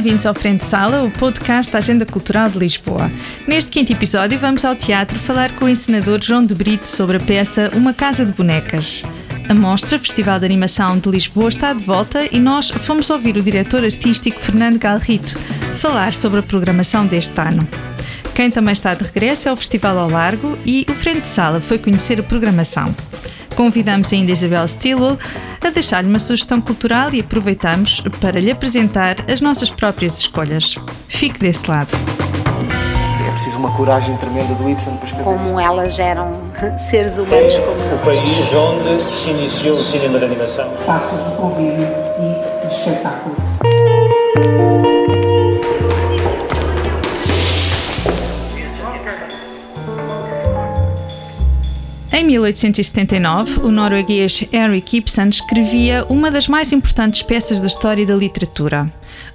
bem-vindos ao Frente Sala, o podcast da Agenda Cultural de Lisboa. Neste quinto episódio, vamos ao teatro falar com o encenador João de Brito sobre a peça Uma Casa de Bonecas. A mostra Festival de Animação de Lisboa está de volta e nós fomos ouvir o diretor artístico Fernando Galrito falar sobre a programação deste ano. Quem também está de regresso é o Festival ao Largo e o Frente Sala foi conhecer a programação. Convidamos ainda Isabel Stilwell a deixar-lhe uma sugestão cultural e aproveitamos para lhe apresentar as nossas próprias escolhas. Fique desse lado. É preciso uma coragem tremenda do Ibsen para escrever isto. como elas eram seres humanos como o nós. país onde se iniciou o cinema de animação. espaços de convívio e de espetáculo. 1879, o norueguês Henrik Ibsen escrevia uma das mais importantes peças da história da literatura,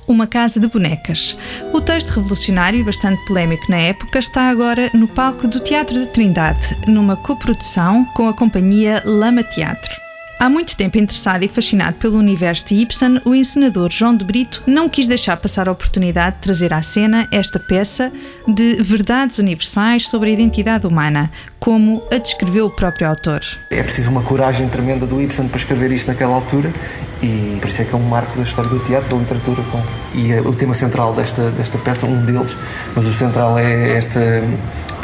Uma Casa de Bonecas. O texto revolucionário e bastante polémico na época está agora no palco do Teatro de Trindade, numa coprodução com a companhia Lama Teatro. Há muito tempo interessado e fascinado pelo universo de Ibsen, o encenador João de Brito não quis deixar passar a oportunidade de trazer à cena esta peça de verdades universais sobre a identidade humana, como a descreveu o próprio autor. É preciso uma coragem tremenda do Ibsen para escrever isto naquela altura e por isso é que é um marco da história do teatro, da literatura. E é o tema central desta, desta peça, um deles, mas o central é esta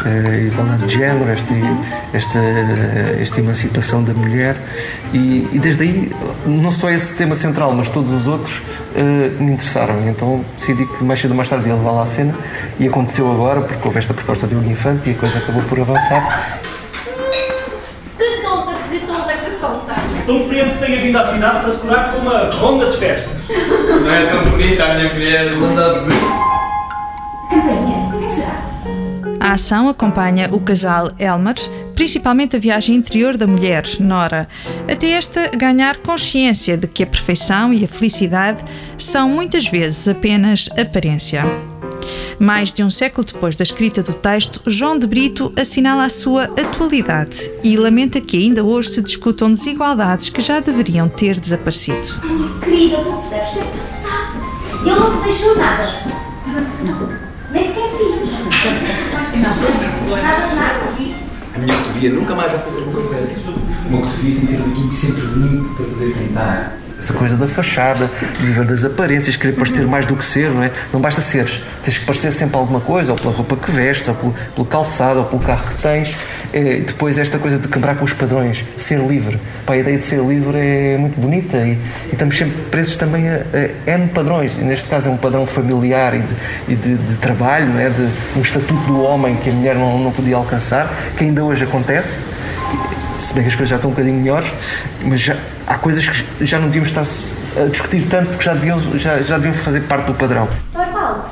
eh, igualdade de género, esta, esta, esta emancipação da mulher e, e desde aí, não só esse tema central, mas todos os outros eh, me interessaram. E então decidi que mais cedo ou mais tarde ia levá-la à cena e aconteceu agora, porque houve esta proposta do Hugo Infante e a coisa acabou por avançar. Que tonta, que tonta, que tonta. O cliente tenha vindo assinado para se curar com uma ronda de festas. Não é tão bonita a minha mulher, não dá de que será? A ação acompanha o casal Elmer, principalmente a viagem interior da mulher, Nora, até esta ganhar consciência de que a perfeição e a felicidade são muitas vezes apenas aparência. Mais de um século depois da escrita do texto, João de Brito assinala a sua atualidade e lamenta que ainda hoje se discutam desigualdades que já deveriam ter desaparecido. Querida, tu deves ter passado. Ele não te deixou nada. Não, A minha cotovia nunca mais vai fazer uma coisa dessas. Uma cotovia tem que ter o biquinho sempre limpo para poder cantar. Essa coisa da fachada, das aparências, querer parecer mais do que ser, não é? Não basta seres, tens que parecer sempre alguma coisa, ou pela roupa que vestes, ou pelo, pelo calçado, ou pelo carro que tens. É, e depois esta coisa de quebrar com os padrões, ser livre. Pá, a ideia de ser livre é muito bonita e, e estamos sempre presos também a, a N padrões. E neste caso é um padrão familiar e de, e de- de trabalho, não é? de um estatuto do homem que a mulher não, não podia alcançar, que ainda hoje acontece se bem que as coisas já estão um bocadinho melhores, mas já, há coisas que já não devíamos estar a discutir tanto porque já deviam, já, já deviam fazer parte do padrão. Torvald.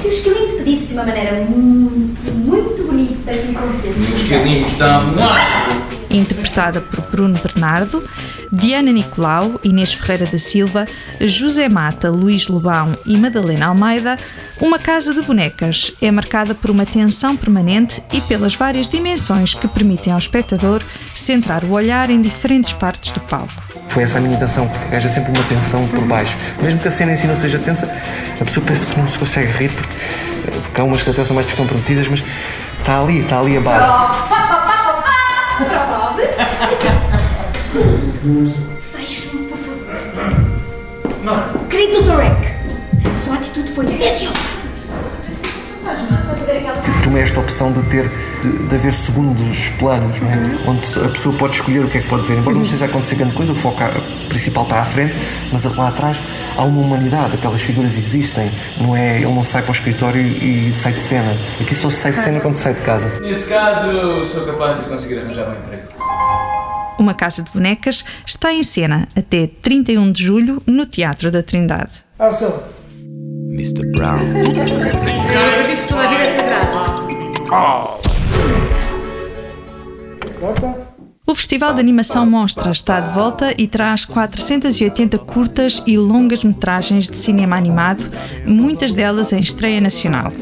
Se o esquilinho te pedisse de uma maneira muito, muito bonita que lhe concedesse Os carinhos estão. Interpretada por Bruno Bernardo, Diana Nicolau, Inês Ferreira da Silva, José Mata, Luís Lobão e Madalena Almeida, Uma Casa de Bonecas é marcada por uma tensão permanente e pelas várias dimensões que permitem ao espectador centrar o olhar em diferentes partes do palco. Foi essa a minha intenção, porque haja sempre uma tensão por baixo. Mesmo que a cena em si não seja tensa, a pessoa pensa que não se consegue rir, porque, porque há umas que até são mais descomprometidas, mas está ali, está ali a base. Torvald. Deixe-me, por favor. Não. Querido Dr. Rank, sua atitude foi idiota. Ver aquela Tomei esta opção de ter, de, de haver segundos planos, não é? onde a pessoa pode escolher o que é que pode ver. Embora não esteja a acontecer grande coisa, o foco principal está à frente, mas lá atrás há uma humanidade, aquelas figuras existem. Não é, ele não sai para o escritório e sai de cena. Aqui só se sai de cena quando sai de casa. Nesse caso, sou capaz de conseguir arranjar um emprego. Uma Casa de Bonecas está em cena até 31 de julho no Teatro da Trindade. Mr. Brown. Acredito que toda O Festival de Animação Mostra está de volta e traz 480 curtas e longas metragens de cinema animado, muitas delas em estreia nacional.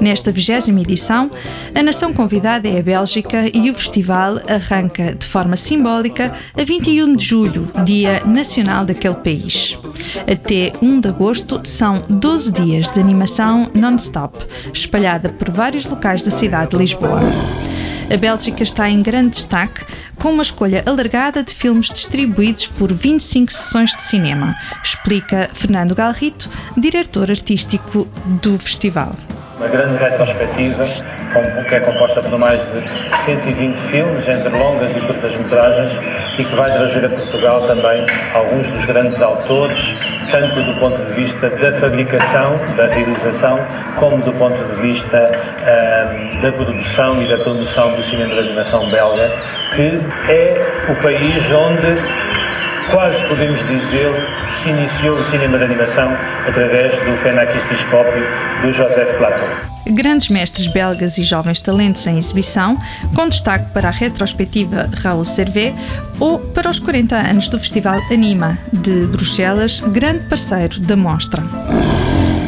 Nesta vigésima edição, a nação convidada é a Bélgica e o festival arranca de forma simbólica a 21 de julho, Dia Nacional daquele país. Até 1 de agosto são 12 dias de animação non-stop, espalhada por vários locais da cidade de Lisboa. A Bélgica está em grande destaque com uma escolha alargada de filmes distribuídos por 25 sessões de cinema, explica Fernando Galrito, diretor artístico do festival. Uma grande retrospectiva que é composta por mais de 120 filmes, entre longas e curtas metragens, e que vai trazer a Portugal também alguns dos grandes autores, tanto do ponto de vista da fabricação, da realização, como do ponto de vista um, da produção e da produção do cinema de animação belga, que é o país onde quase podemos dizer se iniciou o cinema de animação através do Fenakistiscópio do Joseph Platon grandes mestres belgas e jovens talentos em exibição, com destaque para a retrospectiva Raul Servet ou para os 40 anos do Festival Anima de Bruxelas, grande parceiro da mostra.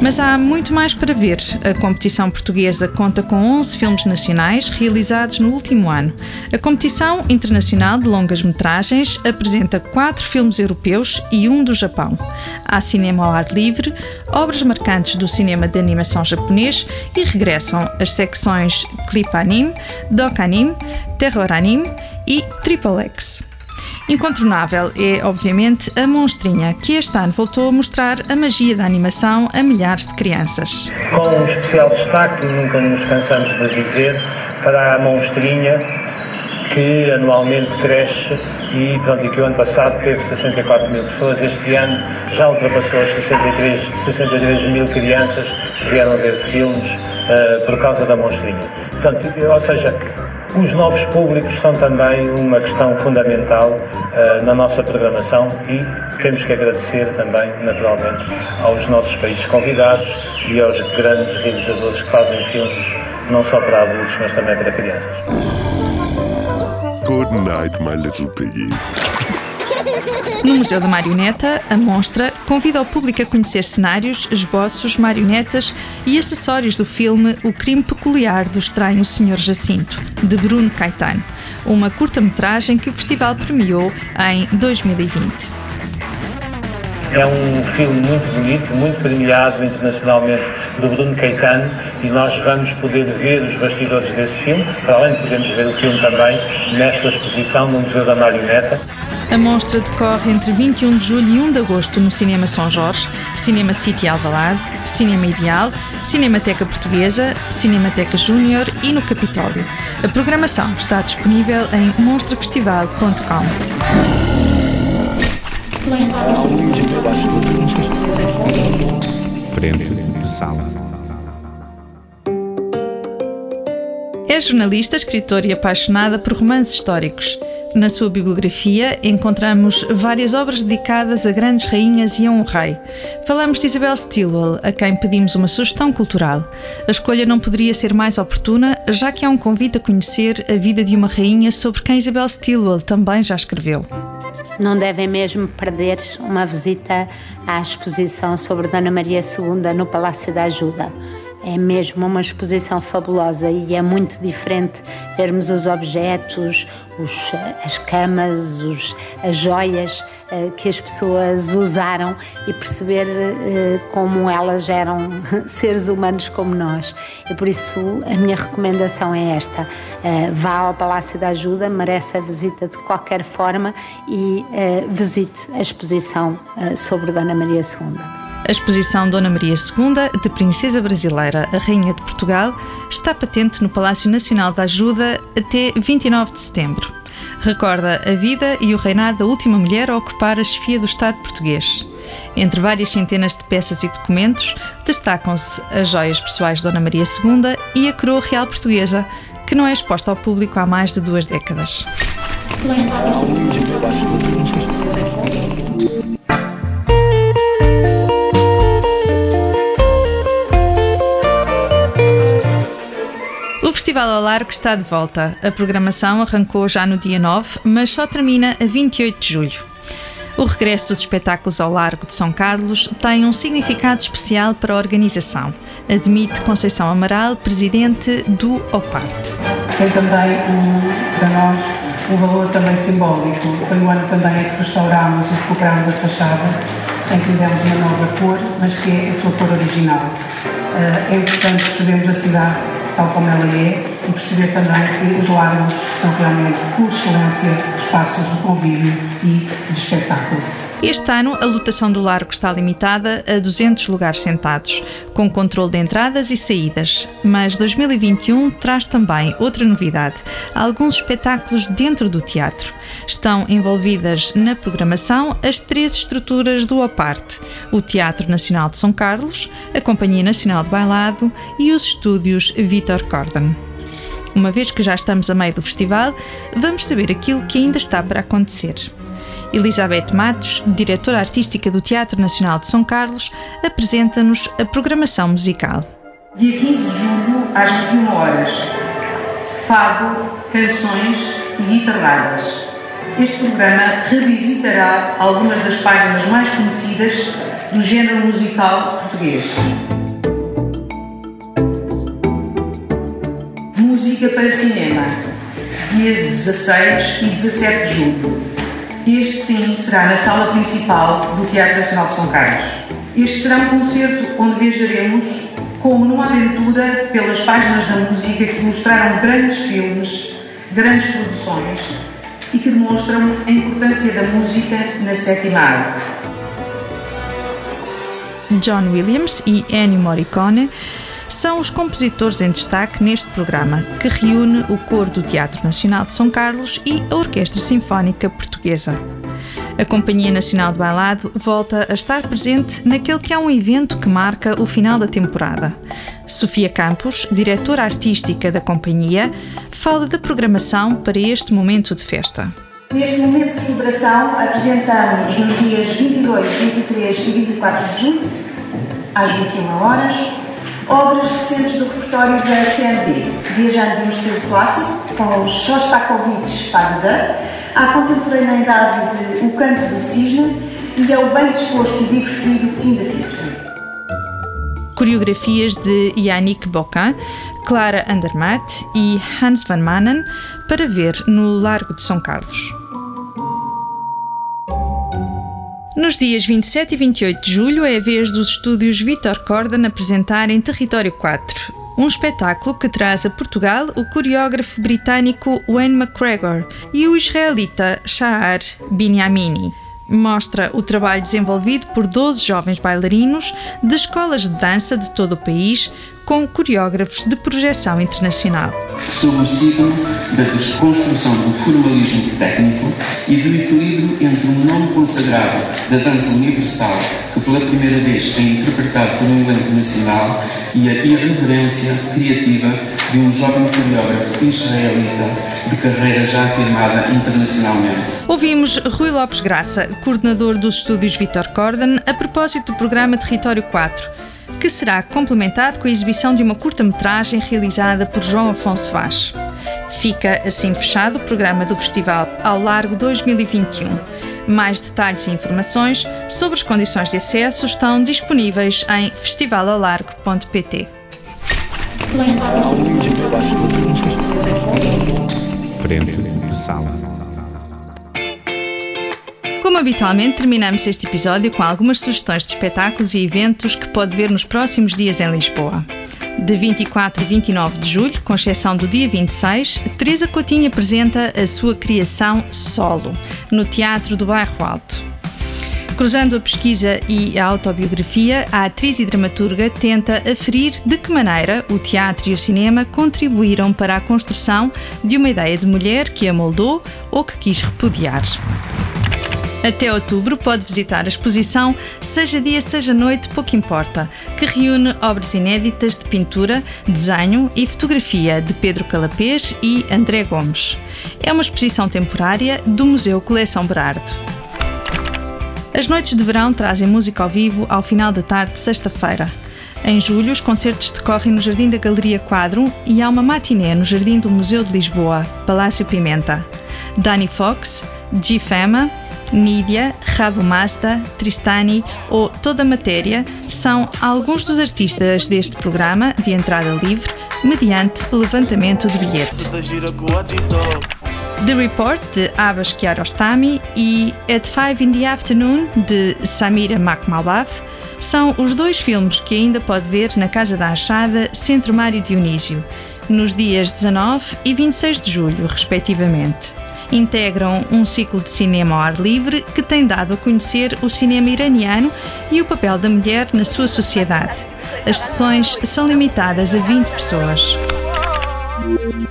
Mas há muito mais para ver. A competição portuguesa conta com 11 filmes nacionais realizados no último ano. A competição internacional de longas-metragens apresenta quatro filmes europeus e um do Japão. Há cinema ao ar livre, obras marcantes do cinema de animação japonês e regressam as secções Clip Anime, Doc Anime, Terror Anime e Triple X. Incontornável é, obviamente, a Monstrinha, que este ano voltou a mostrar a magia da animação a milhares de crianças. Com um especial destaque, nunca nos cansamos de dizer, para a Monstrinha, que anualmente cresce e, pronto, e que o ano passado teve 64 mil pessoas, este ano já ultrapassou as 63, 63 mil crianças que vieram ver filmes uh, por causa da Monstrinha. Portanto, ou seja, os novos públicos são também uma questão fundamental uh, na nossa programação e temos que agradecer também, naturalmente, aos nossos países convidados e aos grandes realizadores que fazem filmes não só para adultos, mas também para crianças. Good night, my little piggy. No Museu da Marioneta, a mostra convida o público a conhecer cenários, esboços, marionetas e acessórios do filme O Crime Peculiar do Estranho Senhor Jacinto, de Bruno Caetano, uma curta-metragem que o festival premiou em 2020. É um filme muito bonito, muito premiado internacionalmente do Bruno Caetano e nós vamos poder ver os bastidores desse filme, para além de podermos ver o filme também nesta exposição no Museu da Marioneta. A mostra decorre entre 21 de julho e 1 de agosto no Cinema São Jorge, Cinema City Alvalade, Cinema Ideal, Cinemateca Portuguesa, Cinemateca Júnior e no Capitólio. A programação está disponível em monstrafestival.com. Frente de sala. É jornalista, escritora e apaixonada por romances históricos. Na sua bibliografia encontramos várias obras dedicadas a grandes rainhas e a um rei. Falamos de Isabel Stilwell, a quem pedimos uma sugestão cultural. A escolha não poderia ser mais oportuna, já que é um convite a conhecer a vida de uma rainha sobre quem Isabel Stilwell também já escreveu. Não devem mesmo perder uma visita à exposição sobre Dona Maria II no Palácio da Ajuda é mesmo uma exposição fabulosa e é muito diferente vermos os objetos, os, as camas, os, as joias uh, que as pessoas usaram e perceber uh, como elas eram seres humanos como nós. E por isso a minha recomendação é esta: uh, vá ao Palácio da Ajuda, merece a visita de qualquer forma e visite a exposição sobre Dona Maria II. A exposição Dona Maria II, de Princesa Brasileira a Rainha de Portugal, está patente no Palácio Nacional da Ajuda até 29 de setembro. Recorda a vida e o reinado da última mulher a ocupar a chefia do Estado português. Entre várias centenas de peças e documentos, destacam-se as joias pessoais de Dona Maria II e a coroa real portuguesa, que não é exposta ao público há mais de duas décadas. Festival ao Largo está de volta. A programação arrancou já no dia 9, mas só termina a 28 de julho. O regresso dos espetáculos ao Largo de São Carlos tem um significado especial para a organização, admite Conceição Amaral, presidente do OPARTE. Tem também, um, para nós, um valor também simbólico. Foi o ano também que restaurámos e recuperámos a fachada, em que demos uma nova cor, mas que é a sua cor original. Eh, é importante percebermos a cidade tal como ela é e perceber também que os largos são realmente, por excelência, espaços de convívio e de espetáculo. Este ano, a lotação do largo está limitada a 200 lugares sentados, com controle de entradas e saídas. Mas 2021 traz também outra novidade: alguns espetáculos dentro do teatro. Estão envolvidas na programação as três estruturas do APARTE: o Teatro Nacional de São Carlos, a Companhia Nacional de Bailado e os estúdios Vitor Corden. Uma vez que já estamos a meio do festival, vamos saber aquilo que ainda está para acontecer. Elizabeth Matos, diretora artística do Teatro Nacional de São Carlos, apresenta-nos a programação musical. Dia 15 de julho, às 21 horas. Fado, canções e guitarradas. Este programa revisitará algumas das páginas mais conhecidas do género musical português. Música para cinema, dia 16 e 17 de julho. Este sim será na sala principal do Teatro Nacional de São Carlos. Este será um concerto onde viajaremos como numa aventura pelas páginas da música que mostraram grandes filmes, grandes produções e que demonstram a importância da música na sétima arte. John Williams e Ennio Morricone são os compositores em destaque neste programa, que reúne o Coro do Teatro Nacional de São Carlos e a Orquestra Sinfónica Portuguesa. A Companhia Nacional de Bailado volta a estar presente naquele que é um evento que marca o final da temporada. Sofia Campos, diretora artística da companhia, fala da programação para este momento de festa. Neste momento de celebração, apresentamos nos dias 22, 23 e 24 de julho, às 21 horas, obras recentes do repertório da CNB, viajando de um estilo clássico, com os Shostakovich Fagda, à contemporaneidade de O Canto do Cisne e ao bem disposto e divertido In. Coreografias de Yannick Bocan, Clara Andermatt e Hans van Manen para ver no Largo de São Carlos. Nos dias 27 e 28 de julho é a vez dos estúdios Vitor Corden apresentarem Território 4, um espetáculo que traz a Portugal o coreógrafo britânico Wayne McGregor e o israelita Shahar Binyamini. Mostra o trabalho desenvolvido por 12 jovens bailarinos de escolas de dança de todo o país, com coreógrafos de projeção internacional. Sob o signo da desconstrução do formalismo técnico e do equilíbrio entre o nome consagrado da dança universal, que pela primeira vez é interpretado por um elenco nacional, e a irreverência criativa de um jovem coreógrafo israelita de carreira já afirmada internacionalmente. Ouvimos Rui Lopes Graça, coordenador dos estúdios Vitor Corden, a propósito do programa Território 4 que será complementado com a exibição de uma curta-metragem realizada por João Afonso Vaz. Fica assim fechado o programa do Festival ao Largo 2021. Mais detalhes e informações sobre as condições de acesso estão disponíveis em festivalalargo.pt. Frente de sala. Como habitualmente, terminamos este episódio com algumas sugestões de espetáculos e eventos que pode ver nos próximos dias em Lisboa. De 24 e 29 de julho, com exceção do dia 26, Teresa Coutinho apresenta a sua criação solo, no Teatro do Bairro Alto. Cruzando a pesquisa e a autobiografia, a atriz e dramaturga tenta aferir de que maneira o teatro e o cinema contribuíram para a construção de uma ideia de mulher que a moldou ou que quis repudiar. Até outubro pode visitar a exposição Seja Dia, Seja Noite, Pouco Importa, que reúne obras inéditas de pintura, desenho e fotografia de Pedro Calapês e André Gomes. É uma exposição temporária do Museu Coleção Berardo. As noites de verão trazem música ao vivo ao final da tarde de sexta-feira. Em julho, os concertos decorrem no Jardim da Galeria Quadro e há uma matiné no Jardim do Museu de Lisboa, Palácio Pimenta. Danny Fox, G. Fama, Nídia, Rabo Mazda, Tristani ou Toda Matéria são alguns dos artistas deste programa de entrada livre, mediante levantamento de bilhete. The Report, de Abbas Kiarostami, e At Five in the Afternoon, de Samira Makmalbaf, são os dois filmes que ainda pode ver na Casa da Achada, Centro Mário Dionísio, nos dias 19 e 26 de julho, respectivamente integram um ciclo de cinema ao ar livre que tem dado a conhecer o cinema iraniano e o papel da mulher na sua sociedade. As sessões são limitadas a 20 pessoas.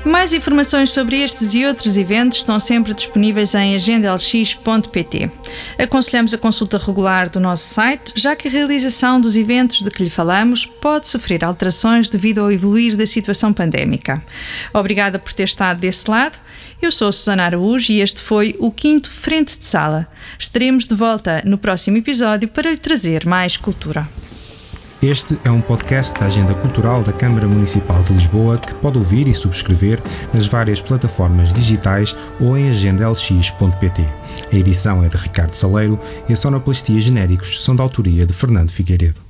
Mais informações sobre estes e outros eventos estão sempre disponíveis em agendalx.pt. Aconselhamos a consulta regular do nosso site, já que a realização dos eventos de que lhe falamos pode sofrer alterações devido ao evoluir da situação pandémica. Obrigada por ter estado desse lado. Eu sou Susana Araújo e este foi o quinto Frente de Sala. Estaremos de volta no próximo episódio para lhe trazer mais cultura. Este é um podcast da Agenda Cultural da Câmara Municipal de Lisboa que pode ouvir e subscrever nas várias plataformas digitais ou em agendalx.pt. A edição é de Ricardo Saleiro e a sonoplastia genéricos são da autoria de Fernando Figueiredo.